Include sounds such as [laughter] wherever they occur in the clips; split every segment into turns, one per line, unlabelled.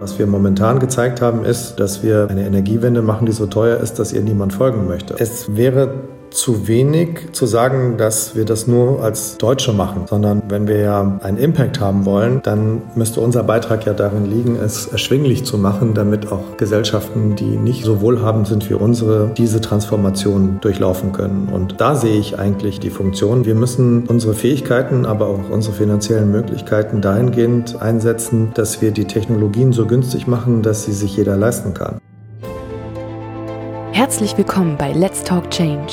Was wir momentan gezeigt haben, ist, dass wir eine Energiewende machen, die so teuer ist, dass ihr niemand folgen möchte. Es wäre zu wenig zu sagen, dass wir das nur als Deutsche machen, sondern wenn wir ja einen Impact haben wollen, dann müsste unser Beitrag ja darin liegen, es erschwinglich zu machen, damit auch Gesellschaften, die nicht so wohlhabend sind wie unsere, diese Transformation durchlaufen können. Und da sehe ich eigentlich die Funktion. Wir müssen unsere Fähigkeiten, aber auch unsere finanziellen Möglichkeiten dahingehend einsetzen, dass wir die Technologien so günstig machen, dass sie sich jeder leisten kann.
Herzlich willkommen bei Let's Talk Change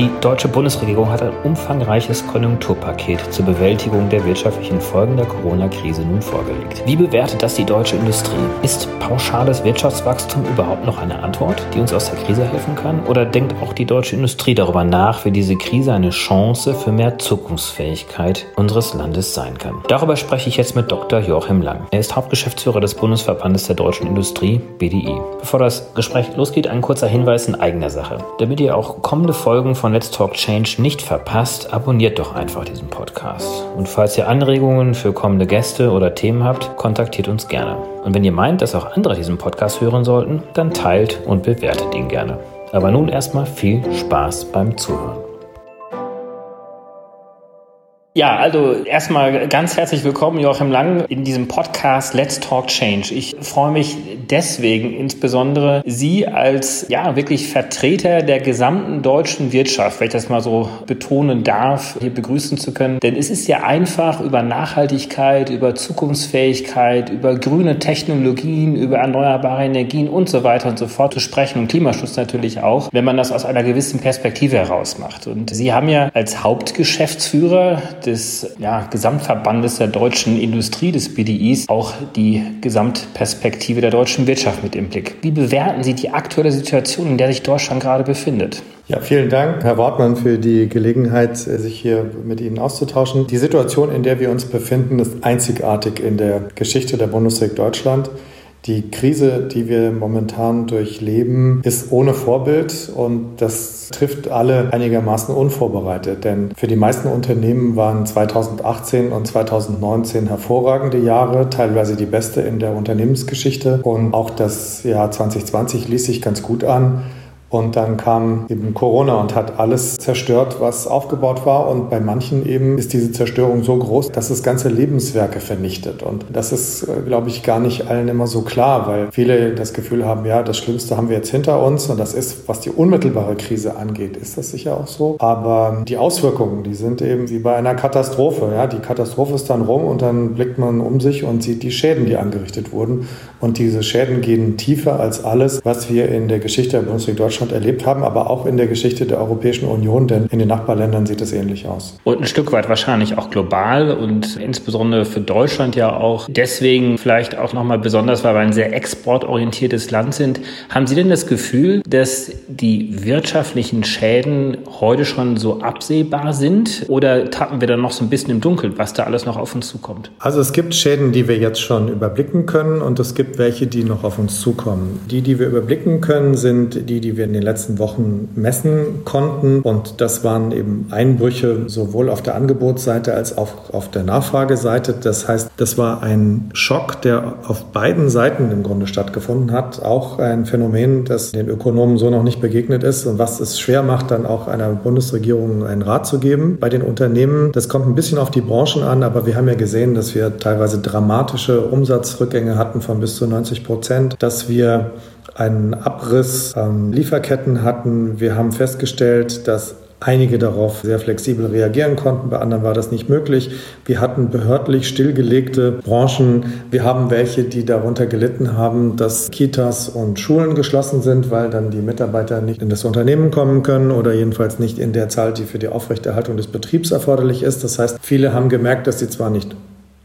Die deutsche Bundesregierung hat ein umfangreiches Konjunkturpaket zur Bewältigung der wirtschaftlichen Folgen der Corona-Krise nun vorgelegt. Wie bewertet das die deutsche Industrie? Ist pauschales Wirtschaftswachstum überhaupt noch eine Antwort, die uns aus der Krise helfen kann? Oder denkt auch die deutsche Industrie darüber nach, wie diese Krise eine Chance für mehr Zukunftsfähigkeit unseres Landes sein kann? Darüber spreche ich jetzt mit Dr. Joachim Lang. Er ist Hauptgeschäftsführer des Bundesverbandes der deutschen Industrie, BDI. Bevor das Gespräch losgeht, ein kurzer Hinweis in eigener Sache. Damit ihr auch kommende Folgen von Let's Talk Change nicht verpasst, abonniert doch einfach diesen Podcast. Und falls ihr Anregungen für kommende Gäste oder Themen habt, kontaktiert uns gerne. Und wenn ihr meint, dass auch andere diesen Podcast hören sollten, dann teilt und bewertet ihn gerne. Aber nun erstmal viel Spaß beim Zuhören. Ja, also erstmal ganz herzlich willkommen, Joachim Lang, in diesem Podcast Let's Talk Change. Ich freue mich deswegen insbesondere, Sie als ja wirklich Vertreter der gesamten deutschen Wirtschaft, wenn ich das mal so betonen darf, hier begrüßen zu können. Denn es ist ja einfach über Nachhaltigkeit, über Zukunftsfähigkeit, über grüne Technologien, über erneuerbare Energien und so weiter und so fort zu sprechen und Klimaschutz natürlich auch, wenn man das aus einer gewissen Perspektive heraus macht. Und Sie haben ja als Hauptgeschäftsführer des ja, Gesamtverbandes der deutschen Industrie, des BDIs, auch die Gesamtperspektive der deutschen Wirtschaft mit im Blick. Wie bewerten Sie die aktuelle Situation, in der sich Deutschland gerade befindet?
Ja, vielen Dank, Herr Wortmann, für die Gelegenheit, sich hier mit Ihnen auszutauschen. Die Situation, in der wir uns befinden, ist einzigartig in der Geschichte der Bundesrepublik Deutschland. Die Krise, die wir momentan durchleben, ist ohne Vorbild und das trifft alle einigermaßen unvorbereitet. Denn für die meisten Unternehmen waren 2018 und 2019 hervorragende Jahre, teilweise die beste in der Unternehmensgeschichte. Und auch das Jahr 2020 ließ sich ganz gut an. Und dann kam eben Corona und hat alles zerstört, was aufgebaut war. Und bei manchen eben ist diese Zerstörung so groß, dass es ganze Lebenswerke vernichtet. Und das ist, äh, glaube ich, gar nicht allen immer so klar, weil viele das Gefühl haben, ja, das Schlimmste haben wir jetzt hinter uns. Und das ist, was die unmittelbare Krise angeht, ist das sicher auch so. Aber die Auswirkungen, die sind eben wie bei einer Katastrophe. Ja, die Katastrophe ist dann rum und dann blickt man um sich und sieht die Schäden, die angerichtet wurden. Und diese Schäden gehen tiefer als alles, was wir in der Geschichte der Bundesrepublik Deutschland Deutschland erlebt haben, aber auch in der Geschichte der Europäischen Union, denn in den Nachbarländern sieht es ähnlich aus.
Und ein Stück weit wahrscheinlich auch global und insbesondere für Deutschland ja auch deswegen vielleicht auch nochmal besonders, weil wir ein sehr exportorientiertes Land sind. Haben Sie denn das Gefühl, dass die wirtschaftlichen Schäden heute schon so absehbar sind oder tappen wir da noch so ein bisschen im Dunkeln, was da alles noch auf uns zukommt?
Also es gibt Schäden, die wir jetzt schon überblicken können und es gibt welche, die noch auf uns zukommen. Die, die wir überblicken können, sind die, die wir in den letzten Wochen messen konnten. Und das waren eben Einbrüche sowohl auf der Angebotsseite als auch auf der Nachfrageseite. Das heißt, das war ein Schock, der auf beiden Seiten im Grunde stattgefunden hat. Auch ein Phänomen, das den Ökonomen so noch nicht begegnet ist und was es schwer macht, dann auch einer Bundesregierung einen Rat zu geben. Bei den Unternehmen, das kommt ein bisschen auf die Branchen an, aber wir haben ja gesehen, dass wir teilweise dramatische Umsatzrückgänge hatten von bis zu 90 Prozent, dass wir einen Abriss an Lieferketten hatten. Wir haben festgestellt, dass einige darauf sehr flexibel reagieren konnten, bei anderen war das nicht möglich. Wir hatten behördlich stillgelegte Branchen. Wir haben welche, die darunter gelitten haben, dass Kitas und Schulen geschlossen sind, weil dann die Mitarbeiter nicht in das Unternehmen kommen können oder jedenfalls nicht in der Zahl, die für die Aufrechterhaltung des Betriebs erforderlich ist. Das heißt, viele haben gemerkt, dass sie zwar nicht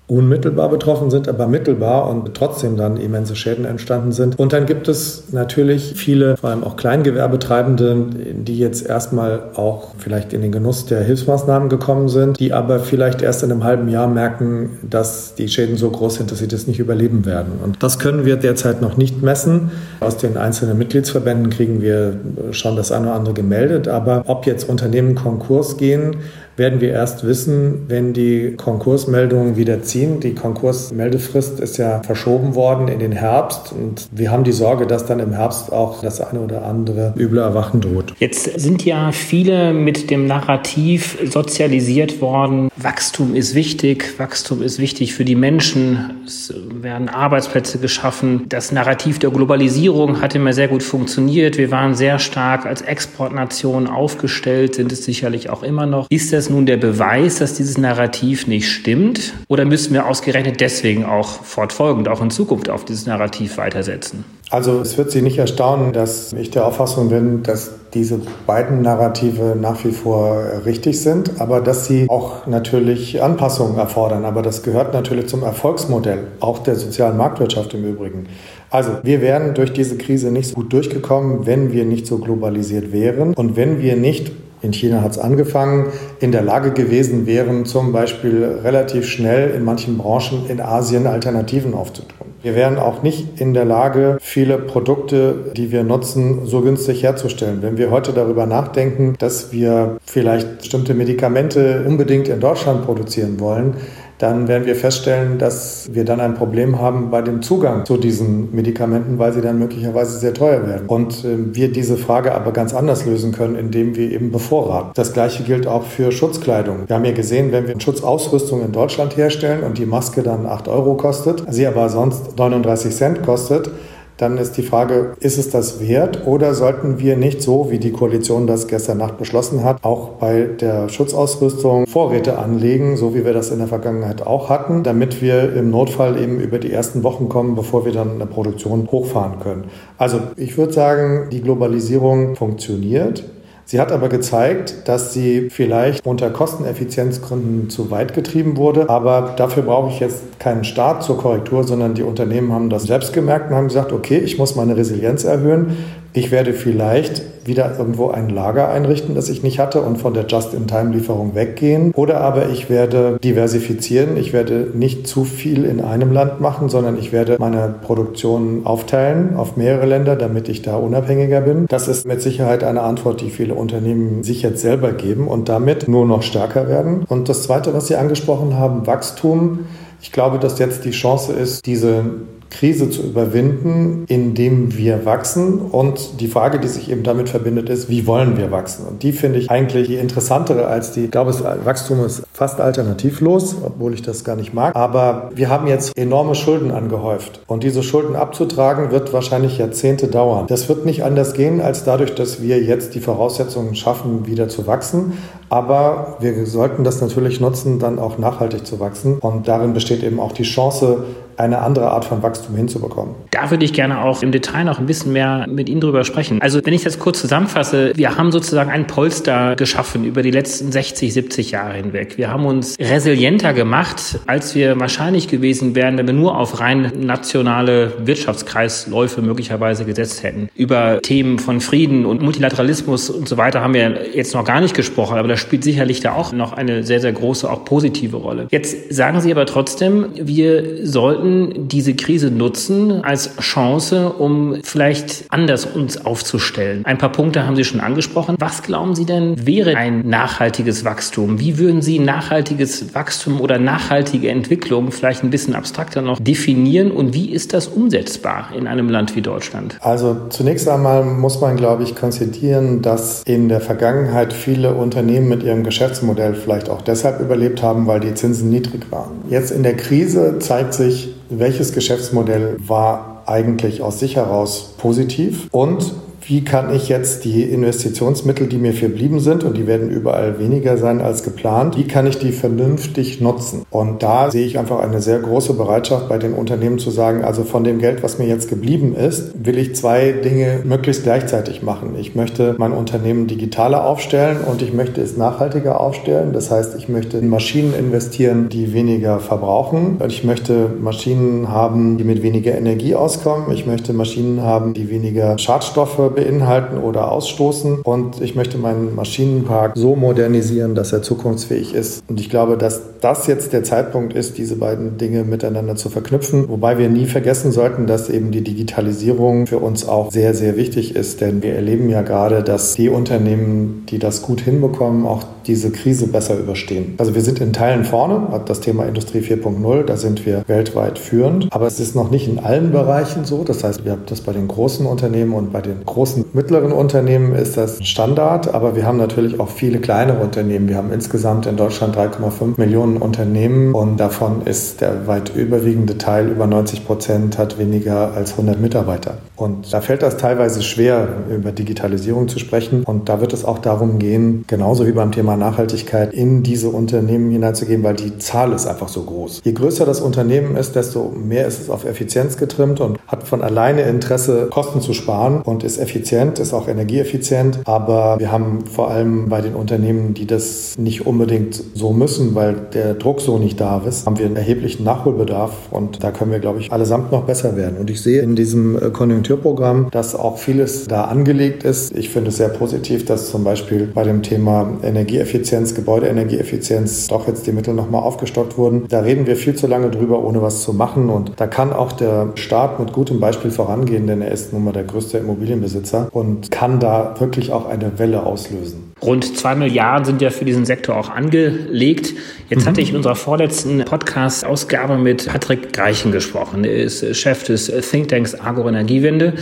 unmittelbar betroffen sind, aber mittelbar und trotzdem dann immense Schäden entstanden sind. Und dann gibt es natürlich viele, vor allem auch Kleingewerbetreibende, die jetzt erstmal auch vielleicht in den Genuss der Hilfsmaßnahmen gekommen sind, die aber vielleicht erst in einem halben Jahr merken, dass die Schäden so groß sind, dass sie das nicht überleben werden. Und das können wir derzeit noch nicht messen. Aus den einzelnen Mitgliedsverbänden kriegen wir schon das eine oder andere gemeldet, aber ob jetzt Unternehmen Konkurs gehen, werden wir erst wissen, wenn die Konkursmeldungen wieder ziehen. Die Konkursmeldefrist ist ja verschoben worden in den Herbst und wir haben die Sorge, dass dann im Herbst auch das eine oder andere üble Erwachen droht.
Jetzt sind ja viele mit dem Narrativ sozialisiert worden. Wachstum ist wichtig, Wachstum ist wichtig für die Menschen, es werden Arbeitsplätze geschaffen. Das Narrativ der Globalisierung hat immer sehr gut funktioniert. Wir waren sehr stark als Exportnation aufgestellt, sind es sicherlich auch immer noch. Ist das nun der Beweis, dass dieses Narrativ nicht stimmt? Oder müssen wir ausgerechnet deswegen auch fortfolgend, auch in Zukunft auf dieses Narrativ weitersetzen?
Also es wird Sie nicht erstaunen, dass ich der Auffassung bin, dass diese beiden Narrative nach wie vor richtig sind, aber dass sie auch natürlich Anpassungen erfordern. Aber das gehört natürlich zum Erfolgsmodell, auch der sozialen Marktwirtschaft im Übrigen. Also wir wären durch diese Krise nicht so gut durchgekommen, wenn wir nicht so globalisiert wären und wenn wir nicht in China hat es angefangen, in der Lage gewesen wären, zum Beispiel relativ schnell in manchen Branchen in Asien Alternativen aufzutun. Wir wären auch nicht in der Lage, viele Produkte, die wir nutzen, so günstig herzustellen. Wenn wir heute darüber nachdenken, dass wir vielleicht bestimmte Medikamente unbedingt in Deutschland produzieren wollen, dann werden wir feststellen, dass wir dann ein Problem haben bei dem Zugang zu diesen Medikamenten, weil sie dann möglicherweise sehr teuer werden. Und äh, wir diese Frage aber ganz anders lösen können, indem wir eben bevorraten. Das Gleiche gilt auch für Schutzkleidung. Wir haben ja gesehen, wenn wir Schutzausrüstung in Deutschland herstellen und die Maske dann 8 Euro kostet, sie aber sonst 39 Cent kostet, dann ist die Frage, ist es das wert oder sollten wir nicht so, wie die Koalition das gestern Nacht beschlossen hat, auch bei der Schutzausrüstung Vorräte anlegen, so wie wir das in der Vergangenheit auch hatten, damit wir im Notfall eben über die ersten Wochen kommen, bevor wir dann eine Produktion hochfahren können. Also ich würde sagen, die Globalisierung funktioniert. Sie hat aber gezeigt, dass sie vielleicht unter Kosteneffizienzgründen zu weit getrieben wurde. Aber dafür brauche ich jetzt keinen Staat zur Korrektur, sondern die Unternehmen haben das selbst gemerkt und haben gesagt, okay, ich muss meine Resilienz erhöhen. Ich werde vielleicht wieder irgendwo ein Lager einrichten, das ich nicht hatte und von der Just-in-Time-Lieferung weggehen. Oder aber ich werde diversifizieren. Ich werde nicht zu viel in einem Land machen, sondern ich werde meine Produktion aufteilen auf mehrere Länder, damit ich da unabhängiger bin. Das ist mit Sicherheit eine Antwort, die viele Unternehmen sich jetzt selber geben und damit nur noch stärker werden. Und das Zweite, was Sie angesprochen haben, Wachstum. Ich glaube, dass jetzt die Chance ist, diese Krise zu überwinden, indem wir wachsen. Und die Frage, die sich eben damit verbindet, ist, wie wollen wir wachsen? Und die finde ich eigentlich die interessantere als die, ich glaube, das Wachstum ist fast alternativlos, obwohl ich das gar nicht mag. Aber wir haben jetzt enorme Schulden angehäuft. Und diese Schulden abzutragen, wird wahrscheinlich Jahrzehnte dauern. Das wird nicht anders gehen, als dadurch, dass wir jetzt die Voraussetzungen schaffen, wieder zu wachsen. Aber wir sollten das natürlich nutzen, dann auch nachhaltig zu wachsen. Und darin besteht eben auch die Chance, eine andere Art von Wachstum hinzubekommen.
Da würde ich gerne auch im Detail noch ein bisschen mehr mit Ihnen drüber sprechen. Also wenn ich das kurz zusammenfasse, wir haben sozusagen ein Polster geschaffen über die letzten 60, 70 Jahre hinweg. Wir haben uns resilienter gemacht, als wir wahrscheinlich gewesen wären, wenn wir nur auf rein nationale Wirtschaftskreisläufe möglicherweise gesetzt hätten. Über Themen von Frieden und Multilateralismus und so weiter haben wir jetzt noch gar nicht gesprochen, aber das spielt sicherlich da auch noch eine sehr, sehr große, auch positive Rolle. Jetzt sagen Sie aber trotzdem, wir sollten sollten diese Krise nutzen als Chance, um vielleicht anders uns aufzustellen. Ein paar Punkte haben Sie schon angesprochen. Was glauben Sie denn wäre ein nachhaltiges Wachstum? Wie würden Sie nachhaltiges Wachstum oder nachhaltige Entwicklung vielleicht ein bisschen abstrakter noch definieren und wie ist das umsetzbar in einem Land wie Deutschland?
Also zunächst einmal muss man, glaube ich, konstatieren, dass in der Vergangenheit viele Unternehmen mit ihrem Geschäftsmodell vielleicht auch deshalb überlebt haben, weil die Zinsen niedrig waren. Jetzt in der Krise zeigt sich, welches Geschäftsmodell war eigentlich aus sich heraus positiv? Und wie kann ich jetzt die Investitionsmittel, die mir verblieben sind, und die werden überall weniger sein als geplant, wie kann ich die vernünftig nutzen? Und da sehe ich einfach eine sehr große Bereitschaft bei den Unternehmen zu sagen, also von dem Geld, was mir jetzt geblieben ist, will ich zwei Dinge möglichst gleichzeitig machen. Ich möchte mein Unternehmen digitaler aufstellen und ich möchte es nachhaltiger aufstellen. Das heißt, ich möchte in Maschinen investieren, die weniger verbrauchen. Ich möchte Maschinen haben, die mit weniger Energie auskommen. Ich möchte Maschinen haben, die weniger Schadstoffe beinhalten oder ausstoßen. Und ich möchte meinen Maschinenpark so modernisieren, dass er zukunftsfähig ist. Und ich glaube, dass das jetzt der Zeitpunkt ist, diese beiden Dinge miteinander zu verknüpfen. Wobei wir nie vergessen sollten, dass eben die Digitalisierung für uns auch sehr, sehr wichtig ist. Denn wir erleben ja gerade, dass die Unternehmen, die das gut hinbekommen, auch diese Krise besser überstehen. Also wir sind in Teilen vorne, hat das Thema Industrie 4.0, da sind wir weltweit führend. Aber es ist noch nicht in allen Bereichen so. Das heißt, wir haben das bei den großen Unternehmen und bei den großen mittleren Unternehmen ist das Standard. Aber wir haben natürlich auch viele kleinere Unternehmen. Wir haben insgesamt in Deutschland 3,5 Millionen Unternehmen und davon ist der weit überwiegende Teil, über 90 Prozent, hat weniger als 100 Mitarbeiter. Und da fällt das teilweise schwer, über Digitalisierung zu sprechen. Und da wird es auch darum gehen, genauso wie beim Thema Nachhaltigkeit, in diese Unternehmen hineinzugehen, weil die Zahl ist einfach so groß. Je größer das Unternehmen ist, desto mehr ist es auf Effizienz getrimmt und hat von alleine Interesse, Kosten zu sparen und ist effizient, ist auch energieeffizient. Aber wir haben vor allem bei den Unternehmen, die das nicht unbedingt so müssen, weil der Druck so nicht da ist, haben wir einen erheblichen Nachholbedarf und da können wir, glaube ich, allesamt noch besser werden. Und ich sehe in diesem äh, Konjunkturprogramm, dass auch vieles da angelegt ist. Ich finde es sehr positiv, dass zum Beispiel bei dem Thema Energieeffizienz, Gebäudeenergieeffizienz doch jetzt die Mittel nochmal aufgestockt wurden. Da reden wir viel zu lange drüber, ohne was zu machen. Und da kann auch der Staat mit gutem Beispiel vorangehen, denn er ist nun mal der größte Immobilienbesitzer und kann da wirklich auch eine Welle auslösen.
Rund zwei Milliarden sind ja für diesen Sektor auch angelegt. Jetzt mhm. hatte ich in unserer vorletzten Podcast-Ausgabe mit Patrick Greichen gesprochen. Er ist Chef des Thinktanks Agro-Energiewende.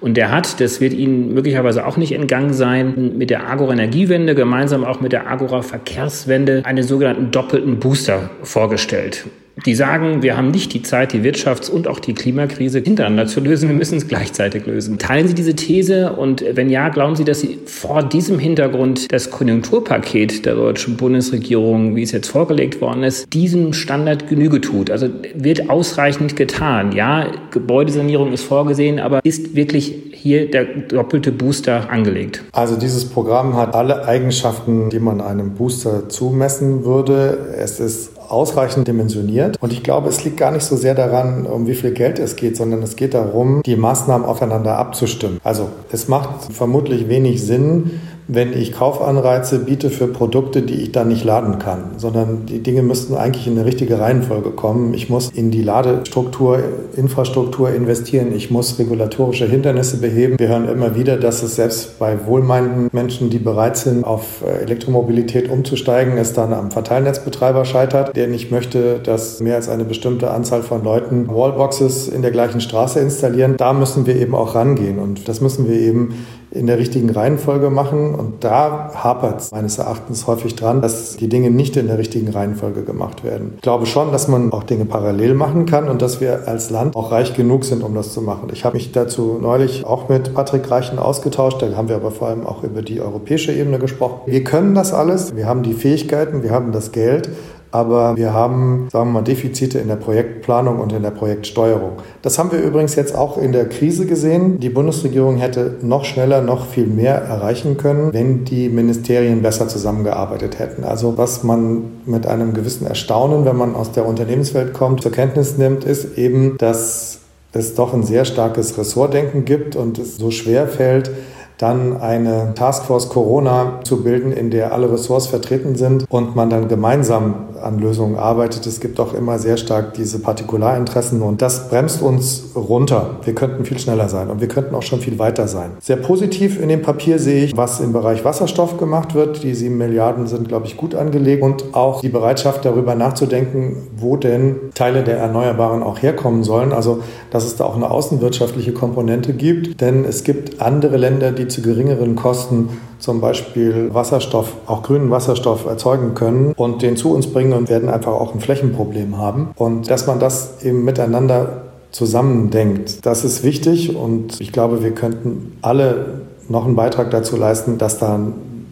Und der hat, das wird Ihnen möglicherweise auch nicht entgangen sein, mit der Agora Energiewende, gemeinsam auch mit der Agora Verkehrswende, einen sogenannten doppelten Booster vorgestellt die sagen, wir haben nicht die Zeit, die Wirtschafts- und auch die Klimakrise hintereinander zu lösen, wir müssen es gleichzeitig lösen. Teilen Sie diese These und wenn ja, glauben Sie, dass Sie vor diesem Hintergrund das Konjunkturpaket der deutschen Bundesregierung, wie es jetzt vorgelegt worden ist, diesem Standard Genüge tut? Also wird ausreichend getan? Ja, Gebäudesanierung ist vorgesehen, aber ist wirklich hier der doppelte Booster angelegt?
Also dieses Programm hat alle Eigenschaften, die man einem Booster zumessen würde. Es ist ausreichend dimensioniert. Und ich glaube, es liegt gar nicht so sehr daran, um wie viel Geld es geht, sondern es geht darum, die Maßnahmen aufeinander abzustimmen. Also es macht vermutlich wenig Sinn, wenn ich Kaufanreize biete für Produkte, die ich dann nicht laden kann, sondern die Dinge müssten eigentlich in eine richtige Reihenfolge kommen. Ich muss in die Ladestruktur, Infrastruktur investieren. Ich muss regulatorische Hindernisse beheben. Wir hören immer wieder, dass es selbst bei wohlmeinenden Menschen, die bereit sind, auf äh, Elektromobilität umzusteigen, es dann am Verteilnetzbetreiber scheitert, der nicht möchte, dass mehr als eine bestimmte Anzahl von Leuten Wallboxes in der gleichen Straße installieren. Da müssen wir eben auch rangehen und das müssen wir eben in der richtigen Reihenfolge machen. Und da hapert es meines Erachtens häufig dran, dass die Dinge nicht in der richtigen Reihenfolge gemacht werden. Ich glaube schon, dass man auch Dinge parallel machen kann und dass wir als Land auch reich genug sind, um das zu machen. Ich habe mich dazu neulich auch mit Patrick Reichen ausgetauscht. Da haben wir aber vor allem auch über die europäische Ebene gesprochen. Wir können das alles. Wir haben die Fähigkeiten, wir haben das Geld. Aber wir haben, sagen wir mal, Defizite in der Projektplanung und in der Projektsteuerung. Das haben wir übrigens jetzt auch in der Krise gesehen. Die Bundesregierung hätte noch schneller, noch viel mehr erreichen können, wenn die Ministerien besser zusammengearbeitet hätten. Also was man mit einem gewissen Erstaunen, wenn man aus der Unternehmenswelt kommt, zur Kenntnis nimmt, ist eben, dass es doch ein sehr starkes Ressortdenken gibt und es so schwer fällt, dann eine Taskforce Corona zu bilden, in der alle Ressorts vertreten sind und man dann gemeinsam an Lösungen arbeitet. Es gibt auch immer sehr stark diese Partikularinteressen und das bremst uns runter. Wir könnten viel schneller sein und wir könnten auch schon viel weiter sein. Sehr positiv in dem Papier sehe ich, was im Bereich Wasserstoff gemacht wird. Die sieben Milliarden sind, glaube ich, gut angelegt und auch die Bereitschaft darüber nachzudenken, wo denn Teile der Erneuerbaren auch herkommen sollen. Also, dass es da auch eine außenwirtschaftliche Komponente gibt, denn es gibt andere Länder, die zu geringeren Kosten zum Beispiel Wasserstoff, auch grünen Wasserstoff erzeugen können und den zu uns bringen und werden einfach auch ein Flächenproblem haben. Und dass man das eben miteinander zusammendenkt, das ist wichtig und ich glaube, wir könnten alle noch einen Beitrag dazu leisten, dass da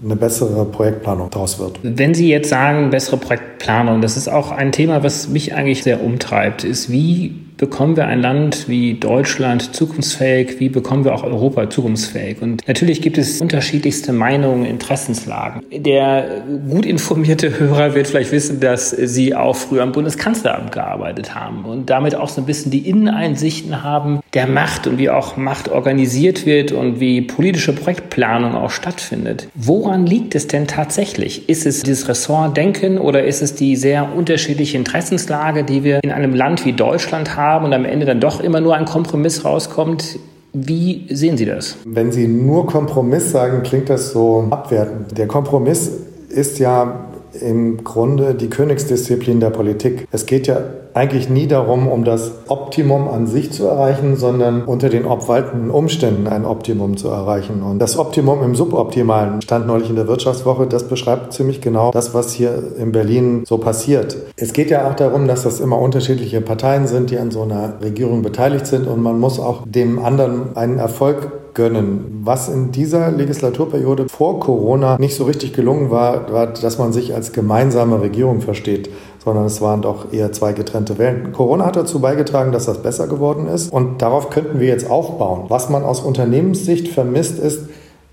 eine bessere Projektplanung daraus wird.
Wenn Sie jetzt sagen, bessere Projektplanung, das ist auch ein Thema, was mich eigentlich sehr umtreibt, ist, wie bekommen wir ein Land wie Deutschland zukunftsfähig? Wie bekommen wir auch Europa zukunftsfähig? Und natürlich gibt es unterschiedlichste Meinungen, Interessenslagen. Der gut informierte Hörer wird vielleicht wissen, dass Sie auch früher am Bundeskanzleramt gearbeitet haben und damit auch so ein bisschen die Inneneinsichten haben der Macht und wie auch Macht organisiert wird und wie politische Projektplanung auch stattfindet. Woran liegt es denn tatsächlich? Ist es dieses Ressortdenken oder ist es die sehr unterschiedliche Interessenslage, die wir in einem Land wie Deutschland haben? und am Ende dann doch immer nur ein Kompromiss rauskommt. Wie sehen Sie das?
Wenn Sie nur Kompromiss sagen, klingt das so abwertend. Der Kompromiss ist ja im Grunde die Königsdisziplin der Politik. Es geht ja eigentlich nie darum, um das Optimum an sich zu erreichen, sondern unter den obwaltenden Umständen ein Optimum zu erreichen. Und das Optimum im Suboptimalen stand neulich in der Wirtschaftswoche. Das beschreibt ziemlich genau das, was hier in Berlin so passiert. Es geht ja auch darum, dass das immer unterschiedliche Parteien sind, die an so einer Regierung beteiligt sind. Und man muss auch dem anderen einen Erfolg gönnen. Was in dieser Legislaturperiode vor Corona nicht so richtig gelungen war, war, dass man sich als gemeinsame Regierung versteht sondern es waren doch eher zwei getrennte Wellen. Corona hat dazu beigetragen, dass das besser geworden ist und darauf könnten wir jetzt aufbauen. Was man aus Unternehmenssicht vermisst, ist,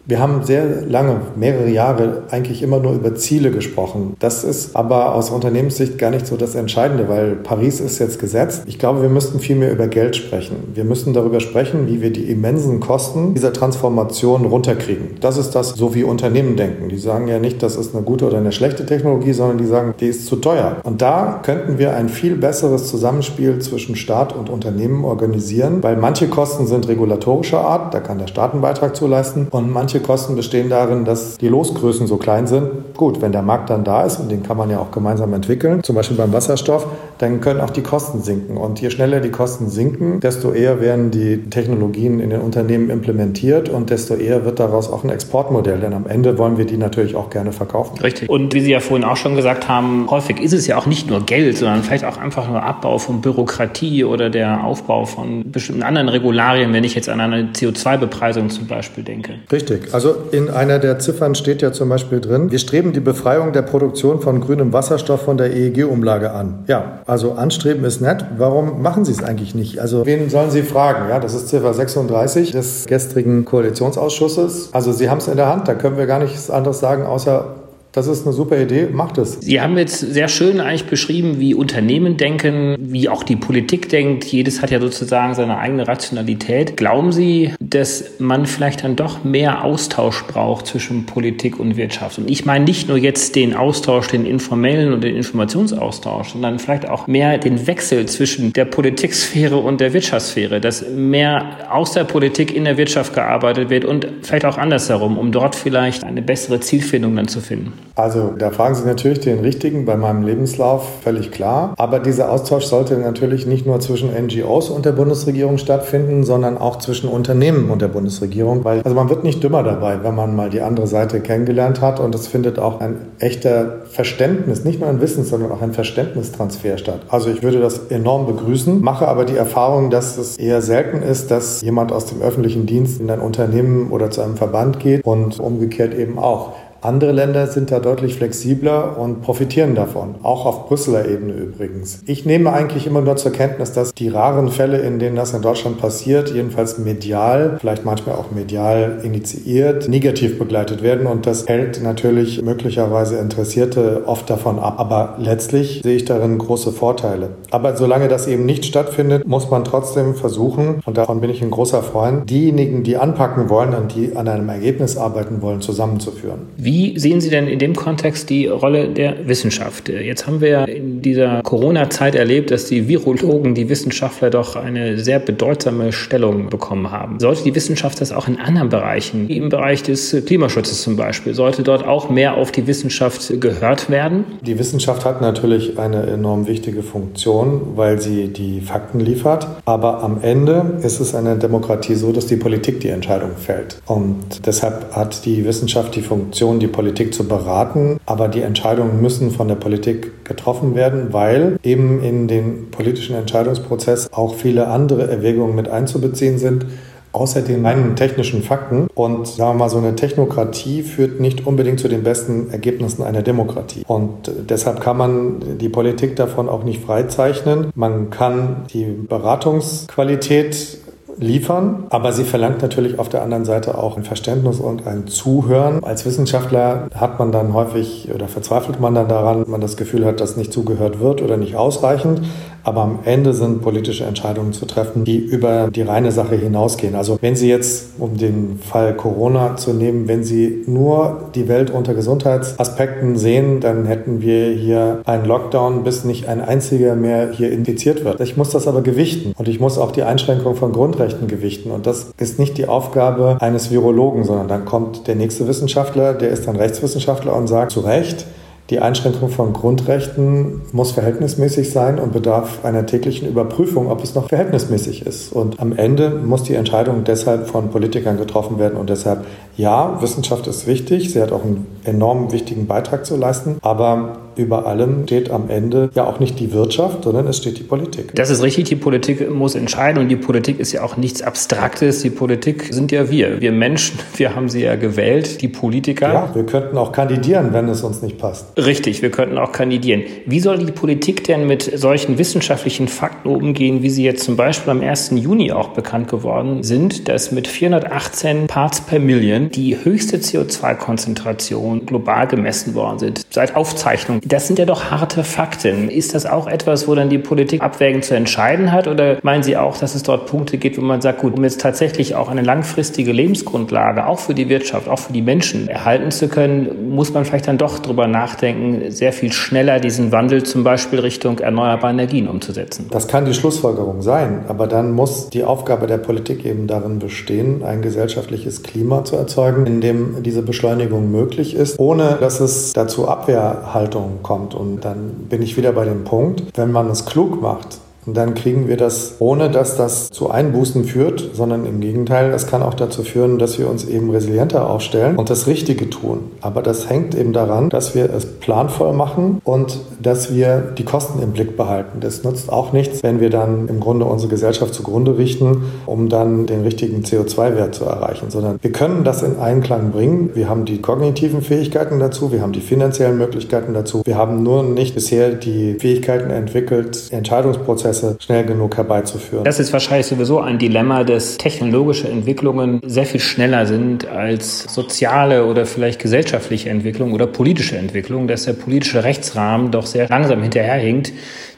wir haben sehr lange, mehrere Jahre eigentlich immer nur über Ziele gesprochen. Das ist aber aus Unternehmenssicht gar nicht so das Entscheidende, weil Paris ist jetzt gesetzt. Ich glaube, wir müssten viel mehr über Geld sprechen. Wir müssen darüber sprechen, wie wir die immensen Kosten dieser Transformation runterkriegen. Das ist das, so wie Unternehmen denken. Die sagen ja nicht, das ist eine gute oder eine schlechte Technologie, sondern die sagen, die ist zu teuer. Und da könnten wir ein viel besseres Zusammenspiel zwischen Staat und Unternehmen organisieren, weil manche Kosten sind regulatorischer Art, da kann der Staat einen Beitrag zu leisten, und manche Manche Kosten bestehen darin, dass die Losgrößen so klein sind. Gut, wenn der Markt dann da ist und den kann man ja auch gemeinsam entwickeln, zum Beispiel beim Wasserstoff, dann können auch die Kosten sinken. Und je schneller die Kosten sinken, desto eher werden die Technologien in den Unternehmen implementiert und desto eher wird daraus auch ein Exportmodell. Denn am Ende wollen wir die natürlich auch gerne verkaufen.
Richtig. Und wie Sie ja vorhin auch schon gesagt haben, häufig ist es ja auch nicht nur Geld, sondern vielleicht auch einfach nur Abbau von Bürokratie oder der Aufbau von bestimmten anderen Regularien, wenn ich jetzt an eine CO2-Bepreisung zum Beispiel denke.
Richtig. Also in einer der Ziffern steht ja zum Beispiel drin, wir streben die Befreiung der Produktion von grünem Wasserstoff von der EEG-Umlage an. Ja, also anstreben ist nett. Warum machen Sie es eigentlich nicht? Also wen sollen Sie fragen? Ja, das ist Ziffer 36 des gestrigen Koalitionsausschusses. Also Sie haben es in der Hand. Da können wir gar nichts anderes sagen, außer das ist eine super Idee, macht es.
Sie haben jetzt sehr schön eigentlich beschrieben, wie Unternehmen denken, wie auch die Politik denkt. Jedes hat ja sozusagen seine eigene Rationalität. Glauben Sie, dass man vielleicht dann doch mehr Austausch braucht zwischen Politik und Wirtschaft? Und ich meine nicht nur jetzt den Austausch, den informellen und den Informationsaustausch, sondern vielleicht auch mehr den Wechsel zwischen der Politiksphäre und der Wirtschaftssphäre, dass mehr aus der Politik in der Wirtschaft gearbeitet wird und vielleicht auch andersherum, um dort vielleicht eine bessere Zielfindung dann zu finden.
Also da fragen Sie natürlich den Richtigen bei meinem Lebenslauf, völlig klar. Aber dieser Austausch sollte natürlich nicht nur zwischen NGOs und der Bundesregierung stattfinden, sondern auch zwischen Unternehmen und der Bundesregierung. Weil also man wird nicht dümmer dabei, wenn man mal die andere Seite kennengelernt hat. Und es findet auch ein echter Verständnis, nicht nur ein Wissens, sondern auch ein Verständnistransfer statt. Also ich würde das enorm begrüßen, mache aber die Erfahrung, dass es eher selten ist, dass jemand aus dem öffentlichen Dienst in ein Unternehmen oder zu einem Verband geht und umgekehrt eben auch. Andere Länder sind da deutlich flexibler und profitieren davon, auch auf Brüsseler Ebene übrigens. Ich nehme eigentlich immer nur zur Kenntnis, dass die raren Fälle, in denen das in Deutschland passiert, jedenfalls medial, vielleicht manchmal auch medial initiiert, negativ begleitet werden und das hält natürlich möglicherweise Interessierte oft davon ab. Aber letztlich sehe ich darin große Vorteile. Aber solange das eben nicht stattfindet, muss man trotzdem versuchen, und davon bin ich ein großer Freund, diejenigen, die anpacken wollen und die an einem Ergebnis arbeiten wollen, zusammenzuführen.
Wie wie sehen Sie denn in dem Kontext die Rolle der Wissenschaft? Jetzt haben wir in dieser Corona-Zeit erlebt, dass die Virologen, die Wissenschaftler doch eine sehr bedeutsame Stellung bekommen haben. Sollte die Wissenschaft das auch in anderen Bereichen, wie im Bereich des Klimaschutzes zum Beispiel, sollte dort auch mehr auf die Wissenschaft gehört werden?
Die Wissenschaft hat natürlich eine enorm wichtige Funktion, weil sie die Fakten liefert. Aber am Ende ist es eine Demokratie so, dass die Politik die Entscheidung fällt. Und deshalb hat die Wissenschaft die Funktion, die Politik zu beraten, aber die Entscheidungen müssen von der Politik getroffen werden, weil eben in den politischen Entscheidungsprozess auch viele andere Erwägungen mit einzubeziehen sind. außer den reinen technischen Fakten. Und sagen wir mal, so eine Technokratie führt nicht unbedingt zu den besten Ergebnissen einer Demokratie. Und deshalb kann man die Politik davon auch nicht freizeichnen. Man kann die Beratungsqualität liefern. Aber sie verlangt natürlich auf der anderen Seite auch ein Verständnis und ein Zuhören. Als Wissenschaftler hat man dann häufig oder verzweifelt man dann daran, wenn man das Gefühl hat, dass nicht zugehört wird oder nicht ausreichend. Aber am Ende sind politische Entscheidungen zu treffen, die über die reine Sache hinausgehen. Also wenn Sie jetzt, um den Fall Corona zu nehmen, wenn Sie nur die Welt unter Gesundheitsaspekten sehen, dann hätten wir hier einen Lockdown, bis nicht ein einziger mehr hier infiziert wird. Ich muss das aber gewichten und ich muss auch die Einschränkung von Grundrechten gewichten. Und das ist nicht die Aufgabe eines Virologen, sondern dann kommt der nächste Wissenschaftler, der ist dann Rechtswissenschaftler und sagt zu Recht, die Einschränkung von Grundrechten muss verhältnismäßig sein und bedarf einer täglichen Überprüfung, ob es noch verhältnismäßig ist. Und am Ende muss die Entscheidung deshalb von Politikern getroffen werden. Und deshalb, ja, Wissenschaft ist wichtig. Sie hat auch einen enorm wichtigen Beitrag zu leisten. Aber über allem steht am Ende ja auch nicht die Wirtschaft, sondern es steht die Politik.
Das ist richtig, die Politik muss entscheiden und die Politik ist ja auch nichts Abstraktes. Die Politik sind ja wir. Wir Menschen, [laughs] wir haben sie ja gewählt, die Politiker.
Ja, wir könnten auch kandidieren, wenn es uns nicht passt.
Richtig, wir könnten auch kandidieren. Wie soll die Politik denn mit solchen wissenschaftlichen Fakten umgehen, wie sie jetzt zum Beispiel am 1. Juni auch bekannt geworden sind, dass mit 418 Parts per Million die höchste CO2-Konzentration global gemessen worden sind, seit Aufzeichnung das sind ja doch harte Fakten. Ist das auch etwas, wo dann die Politik abwägend zu entscheiden hat? Oder meinen Sie auch, dass es dort Punkte gibt, wo man sagt, gut, um jetzt tatsächlich auch eine langfristige Lebensgrundlage, auch für die Wirtschaft, auch für die Menschen erhalten zu können, muss man vielleicht dann doch drüber nachdenken, sehr viel schneller diesen Wandel zum Beispiel Richtung erneuerbare Energien umzusetzen?
Das kann die Schlussfolgerung sein. Aber dann muss die Aufgabe der Politik eben darin bestehen, ein gesellschaftliches Klima zu erzeugen, in dem diese Beschleunigung möglich ist, ohne dass es dazu Abwehrhaltung kommt. Und dann bin ich wieder bei dem Punkt, wenn man es klug macht, und dann kriegen wir das, ohne dass das zu Einbußen führt, sondern im Gegenteil, es kann auch dazu führen, dass wir uns eben resilienter aufstellen und das Richtige tun. Aber das hängt eben daran, dass wir es planvoll machen und dass wir die Kosten im Blick behalten. Das nutzt auch nichts, wenn wir dann im Grunde unsere Gesellschaft zugrunde richten, um dann den richtigen CO2-Wert zu erreichen, sondern wir können das in Einklang bringen. Wir haben die kognitiven Fähigkeiten dazu, wir haben die finanziellen Möglichkeiten dazu. Wir haben nur nicht bisher die Fähigkeiten entwickelt, Entscheidungsprozesse Prozesse schnell genug herbeizuführen.
Das ist wahrscheinlich sowieso ein Dilemma, dass technologische Entwicklungen sehr viel schneller sind als soziale oder vielleicht gesellschaftliche Entwicklung oder politische Entwicklung, dass der politische Rechtsrahmen doch sehr langsam hinterherhinkt.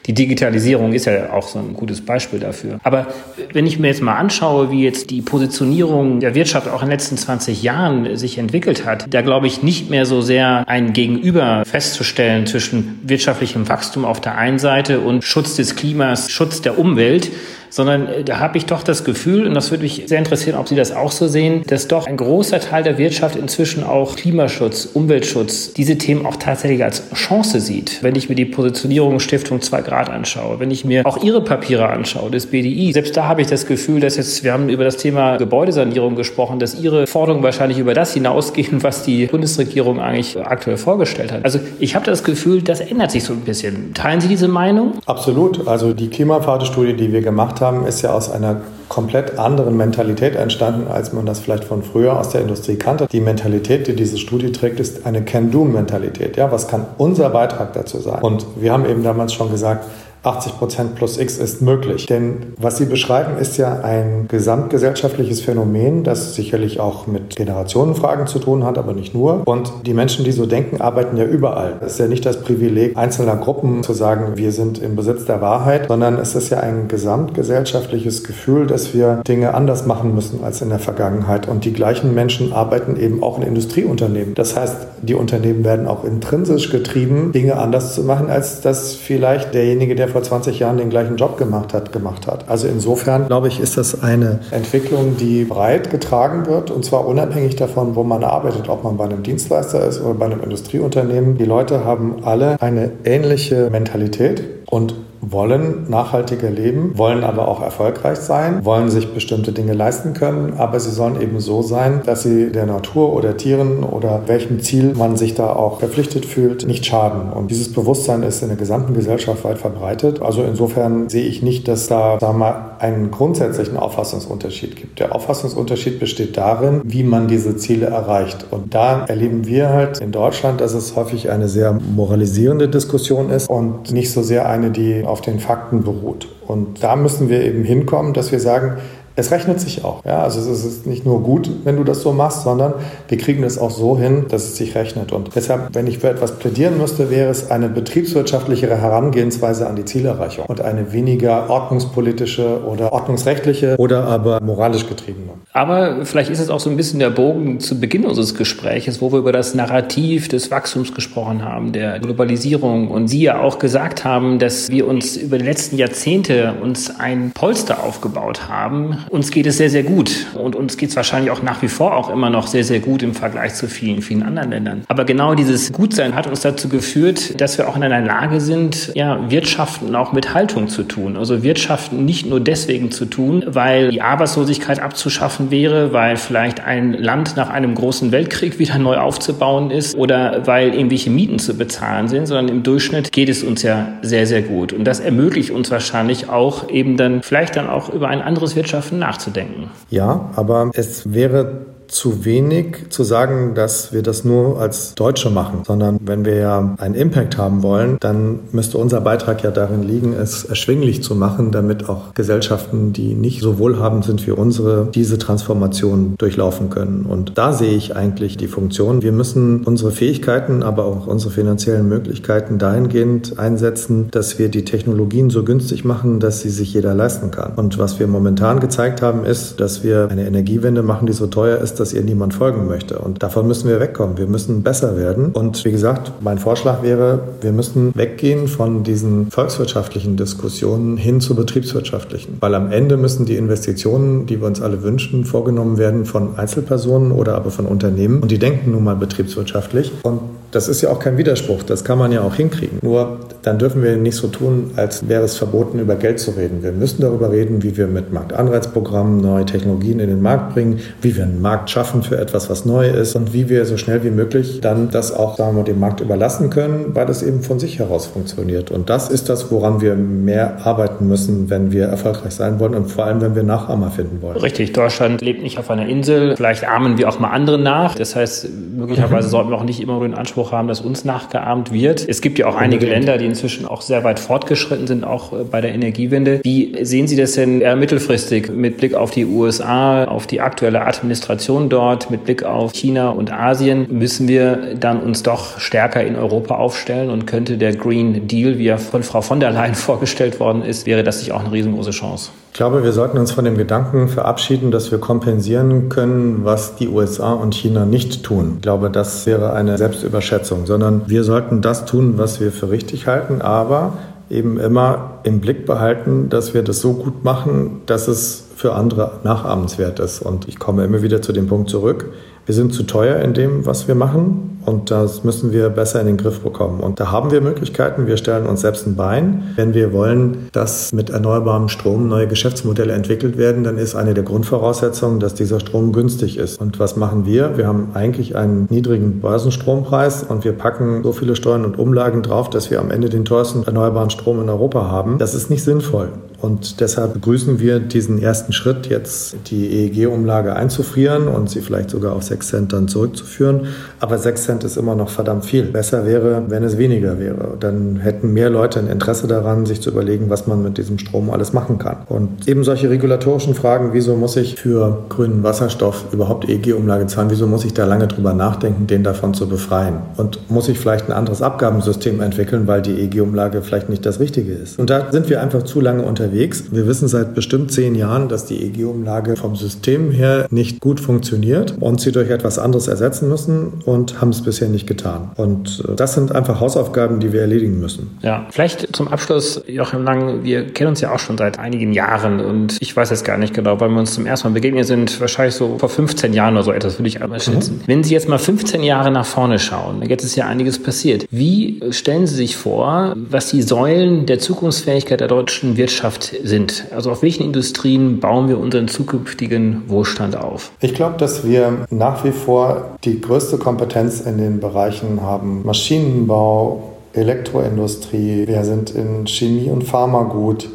Die Digitalisierung ist ja auch so ein gutes Beispiel dafür. Aber wenn ich mir jetzt mal anschaue, wie jetzt die Positionierung der Wirtschaft auch in den letzten 20 Jahren sich entwickelt hat, da glaube ich nicht mehr so sehr ein Gegenüber festzustellen zwischen wirtschaftlichem Wachstum auf der einen Seite und Schutz des Klimas, Schutz der Umwelt, sondern äh, da habe ich doch das Gefühl, und das würde mich sehr interessieren, ob Sie das auch so sehen, dass doch ein großer Teil der Wirtschaft inzwischen auch Klimaschutz, Umweltschutz, diese Themen auch tatsächlich als Chance sieht. Wenn ich mir die Positionierung Stiftung 2 Grad anschaue, wenn ich mir auch Ihre Papiere anschaue, des BDI, selbst da habe ich das Gefühl, dass jetzt, wir haben über das Thema Gebäudesanierung gesprochen, dass Ihre Forderungen wahrscheinlich über das hinausgehen, [laughs] was die Bundesregierung eigentlich aktuell vorgestellt hat. Also ich habe das Gefühl, das ändert sich so ein bisschen. Teilen Sie diese Meinung?
Absolut. Also die Klimapfadestudie, die wir gemacht haben, haben, ist ja aus einer komplett anderen Mentalität entstanden, als man das vielleicht von früher aus der Industrie kannte. Die Mentalität, die diese Studie trägt, ist eine Can-Do-Mentalität. Ja, was kann unser Beitrag dazu sein? Und wir haben eben damals schon gesagt, 80 Prozent plus X ist möglich. Denn was Sie beschreiben, ist ja ein gesamtgesellschaftliches Phänomen, das sicherlich auch mit Generationenfragen zu tun hat, aber nicht nur. Und die Menschen, die so denken, arbeiten ja überall. Es ist ja nicht das Privileg einzelner Gruppen zu sagen, wir sind im Besitz der Wahrheit, sondern es ist ja ein gesamtgesellschaftliches Gefühl, dass wir Dinge anders machen müssen als in der Vergangenheit. Und die gleichen Menschen arbeiten eben auch in Industrieunternehmen. Das heißt, die Unternehmen werden auch intrinsisch getrieben, Dinge anders zu machen, als das vielleicht derjenige, der vor 20 Jahren den gleichen Job gemacht hat, gemacht hat. Also insofern, glaube ich, ist das eine Entwicklung, die breit getragen wird und zwar unabhängig davon, wo man arbeitet, ob man bei einem Dienstleister ist oder bei einem Industrieunternehmen. Die Leute haben alle eine ähnliche Mentalität und wollen nachhaltiger leben, wollen aber auch erfolgreich sein, wollen sich bestimmte Dinge leisten können, aber sie sollen eben so sein, dass sie der Natur oder Tieren oder welchem Ziel man sich da auch verpflichtet fühlt, nicht schaden. Und dieses Bewusstsein ist in der gesamten Gesellschaft weit verbreitet. Also insofern sehe ich nicht, dass da sagen wir mal, einen grundsätzlichen Auffassungsunterschied gibt. Der Auffassungsunterschied besteht darin, wie man diese Ziele erreicht. Und da erleben wir halt in Deutschland, dass es häufig eine sehr moralisierende Diskussion ist und nicht so sehr eine, die auf den Fakten beruht. Und da müssen wir eben hinkommen, dass wir sagen, es rechnet sich auch. Ja, also es ist nicht nur gut, wenn du das so machst, sondern wir kriegen es auch so hin, dass es sich rechnet. Und deshalb, wenn ich für etwas plädieren müsste, wäre es eine betriebswirtschaftlichere Herangehensweise an die Zielerreichung und eine weniger ordnungspolitische oder ordnungsrechtliche oder aber moralisch getriebene.
Aber vielleicht ist es auch so ein bisschen der Bogen zu Beginn unseres Gespräches, wo wir über das Narrativ des Wachstums gesprochen haben, der Globalisierung und Sie ja auch gesagt haben, dass wir uns über die letzten Jahrzehnte uns ein Polster aufgebaut haben, uns geht es sehr, sehr gut. Und uns geht es wahrscheinlich auch nach wie vor auch immer noch sehr, sehr gut im Vergleich zu vielen, vielen anderen Ländern. Aber genau dieses Gutsein hat uns dazu geführt, dass wir auch in einer Lage sind, ja, Wirtschaften auch mit Haltung zu tun. Also Wirtschaften nicht nur deswegen zu tun, weil die Arbeitslosigkeit abzuschaffen wäre, weil vielleicht ein Land nach einem großen Weltkrieg wieder neu aufzubauen ist oder weil irgendwelche Mieten zu bezahlen sind, sondern im Durchschnitt geht es uns ja sehr, sehr gut. Und das ermöglicht uns wahrscheinlich auch eben dann vielleicht dann auch über ein anderes Wirtschaften nachzudenken.
Ja, aber es wäre zu wenig zu sagen, dass wir das nur als Deutsche machen, sondern wenn wir ja einen Impact haben wollen, dann müsste unser Beitrag ja darin liegen, es erschwinglich zu machen, damit auch Gesellschaften, die nicht so wohlhabend sind wie unsere, diese Transformation durchlaufen können. Und da sehe ich eigentlich die Funktion. Wir müssen unsere Fähigkeiten, aber auch unsere finanziellen Möglichkeiten dahingehend einsetzen, dass wir die Technologien so günstig machen, dass sie sich jeder leisten kann. Und was wir momentan gezeigt haben, ist, dass wir eine Energiewende machen, die so teuer ist, dass ihr niemand folgen möchte. Und davon müssen wir wegkommen. Wir müssen besser werden. Und wie gesagt, mein Vorschlag wäre, wir müssen weggehen von diesen volkswirtschaftlichen Diskussionen hin zu betriebswirtschaftlichen. Weil am Ende müssen die Investitionen, die wir uns alle wünschen, vorgenommen werden von Einzelpersonen oder aber von Unternehmen. Und die denken nun mal betriebswirtschaftlich. Und das ist ja auch kein Widerspruch, das kann man ja auch hinkriegen. Nur dann dürfen wir nicht so tun, als wäre es verboten, über Geld zu reden. Wir müssen darüber reden, wie wir mit Marktanreizprogrammen neue Technologien in den Markt bringen, wie wir einen Markt schaffen für etwas, was neu ist und wie wir so schnell wie möglich dann das auch sagen wir, dem Markt überlassen können, weil das eben von sich heraus funktioniert. Und das ist das, woran wir mehr arbeiten müssen, wenn wir erfolgreich sein wollen und vor allem, wenn wir Nachahmer finden wollen.
Richtig, Deutschland lebt nicht auf einer Insel. Vielleicht ahmen wir auch mal anderen nach. Das heißt, möglicherweise sollten wir auch nicht immer den Anspruch Anspruch haben, dass uns nachgeahmt wird. Es gibt ja auch einige Länder, die inzwischen auch sehr weit fortgeschritten sind, auch äh, bei der Energiewende. Wie sehen Sie das denn eher mittelfristig mit Blick auf die USA, auf die aktuelle Administration dort, mit Blick auf China und Asien? Müssen wir dann uns doch stärker in Europa aufstellen und könnte der Green Deal, wie er von Frau von der Leyen [laughs] vorgestellt worden ist, wäre das nicht auch eine riesengroße Chance?
Ich glaube, wir sollten uns von dem Gedanken verabschieden, dass wir kompensieren können, was die USA und China nicht tun. Ich glaube, das wäre eine Selbstüberschätzung, sondern wir sollten das tun, was wir für richtig halten, aber eben immer im Blick behalten, dass wir das so gut machen, dass es für andere nachahmenswert ist. Und ich komme immer wieder zu dem Punkt zurück. Wir sind zu teuer in dem, was wir machen und das müssen wir besser in den Griff bekommen. Und da haben wir Möglichkeiten. Wir stellen uns selbst ein Bein. Wenn wir wollen, dass mit erneuerbarem Strom neue Geschäftsmodelle entwickelt werden, dann ist eine der Grundvoraussetzungen, dass dieser Strom günstig ist. Und was machen wir? Wir haben eigentlich einen niedrigen Börsenstrompreis und wir packen so viele Steuern und Umlagen drauf, dass wir am Ende den teuersten erneuerbaren Strom in Europa haben. Das ist nicht sinnvoll. Und deshalb begrüßen wir diesen ersten Schritt, jetzt die EEG-Umlage einzufrieren und sie vielleicht sogar auf 6 Cent dann zurückzuführen. Aber 6 Cent ist immer noch verdammt viel. Besser wäre, wenn es weniger wäre. Dann hätten mehr Leute ein Interesse daran, sich zu überlegen, was man mit diesem Strom alles machen kann. Und eben solche regulatorischen Fragen, wieso muss ich für grünen Wasserstoff überhaupt EEG-Umlage zahlen? Wieso muss ich da lange drüber nachdenken, den davon zu befreien? Und muss ich vielleicht ein anderes Abgabensystem entwickeln, weil die EEG-Umlage vielleicht nicht das Richtige ist? Und da sind wir einfach zu lange unterwegs. Wir wissen seit bestimmt zehn Jahren, dass die EG-Umlage vom System her nicht gut funktioniert und sie durch etwas anderes ersetzen müssen und haben es bisher nicht getan. Und äh, das sind einfach Hausaufgaben, die wir erledigen müssen.
Ja, vielleicht zum Abschluss, Joachim Lang, wir kennen uns ja auch schon seit einigen Jahren und ich weiß jetzt gar nicht genau, weil wir uns zum ersten Mal begegnet sind, wahrscheinlich so vor 15 Jahren oder so etwas, würde ich einmal schätzen. Mhm. Wenn Sie jetzt mal 15 Jahre nach vorne schauen, jetzt ist ja einiges passiert. Wie stellen Sie sich vor, was die Säulen der Zukunftsfähigkeit der deutschen Wirtschaft sind? Also auf welchen Industrien bauen wir unseren zukünftigen Wohlstand auf?
Ich glaube, dass wir nach wie vor die größte Kompetenz in den Bereichen haben Maschinenbau, Elektroindustrie, wir sind in Chemie und Pharma gut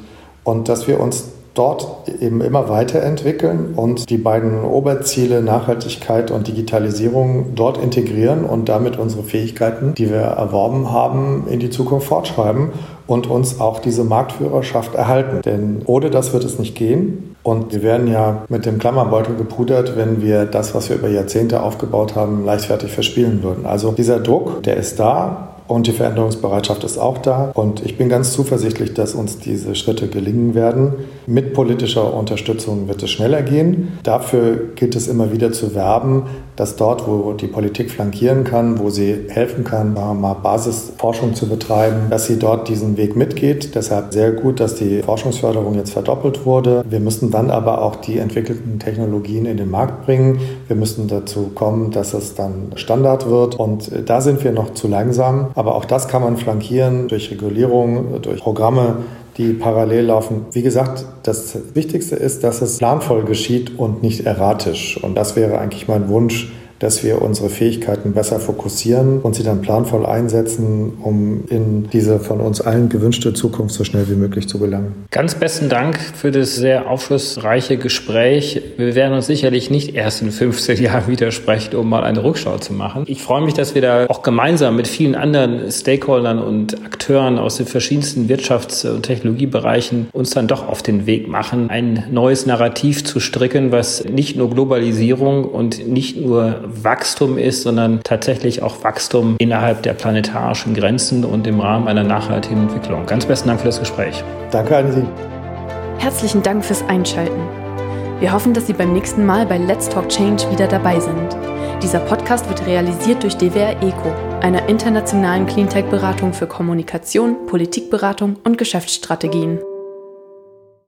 und dass wir uns dort eben immer weiterentwickeln und die beiden Oberziele Nachhaltigkeit und Digitalisierung dort integrieren und damit unsere Fähigkeiten, die wir erworben haben, in die Zukunft fortschreiben und uns auch diese Marktführerschaft erhalten. Denn ohne das wird es nicht gehen. Und wir werden ja mit dem Klammerbeutel gepudert, wenn wir das, was wir über Jahrzehnte aufgebaut haben, leichtfertig verspielen würden. Also dieser Druck, der ist da. Und die Veränderungsbereitschaft ist auch da. Und ich bin ganz zuversichtlich, dass uns diese Schritte gelingen werden. Mit politischer Unterstützung wird es schneller gehen. Dafür gilt es immer wieder zu werben, dass dort, wo die Politik flankieren kann, wo sie helfen kann, mal Basisforschung zu betreiben, dass sie dort diesen Weg mitgeht. Deshalb sehr gut, dass die Forschungsförderung jetzt verdoppelt wurde. Wir müssen dann aber auch die entwickelten Technologien in den Markt bringen. Wir müssen dazu kommen, dass es dann Standard wird. Und da sind wir noch zu langsam. Aber auch das kann man flankieren durch Regulierung, durch Programme, die parallel laufen. Wie gesagt, das Wichtigste ist, dass es planvoll geschieht und nicht erratisch. Und das wäre eigentlich mein Wunsch, dass wir unsere Fähigkeiten besser fokussieren und sie dann planvoll einsetzen, um in diese von uns allen gewünschte Zukunft so schnell wie möglich zu gelangen.
Ganz besten Dank für das sehr aufschlussreiche Gespräch. Wir werden uns sicherlich nicht erst in 15 Jahren widersprechen, um mal eine Rückschau zu machen. Ich freue mich, dass wir da auch gemeinsam mit vielen anderen Stakeholdern und Akteuren aus den verschiedensten Wirtschafts- und Technologiebereichen uns dann doch auf den Weg machen, ein neues Narrativ zu stricken, was nicht nur Globalisierung und nicht nur Wachstum ist, sondern tatsächlich auch Wachstum innerhalb der planetarischen Grenzen und im Rahmen einer nachhaltigen Entwicklung. Ganz besten Dank für das Gespräch.
Danke an Sie.
Herzlichen Dank fürs Einschalten. Wir hoffen, dass Sie beim nächsten Mal bei Let's Talk Change wieder dabei sind. Dieser Podcast wird realisiert durch DWR ECO, einer internationalen Cleantech-Beratung für Kommunikation, Politikberatung und Geschäftsstrategien.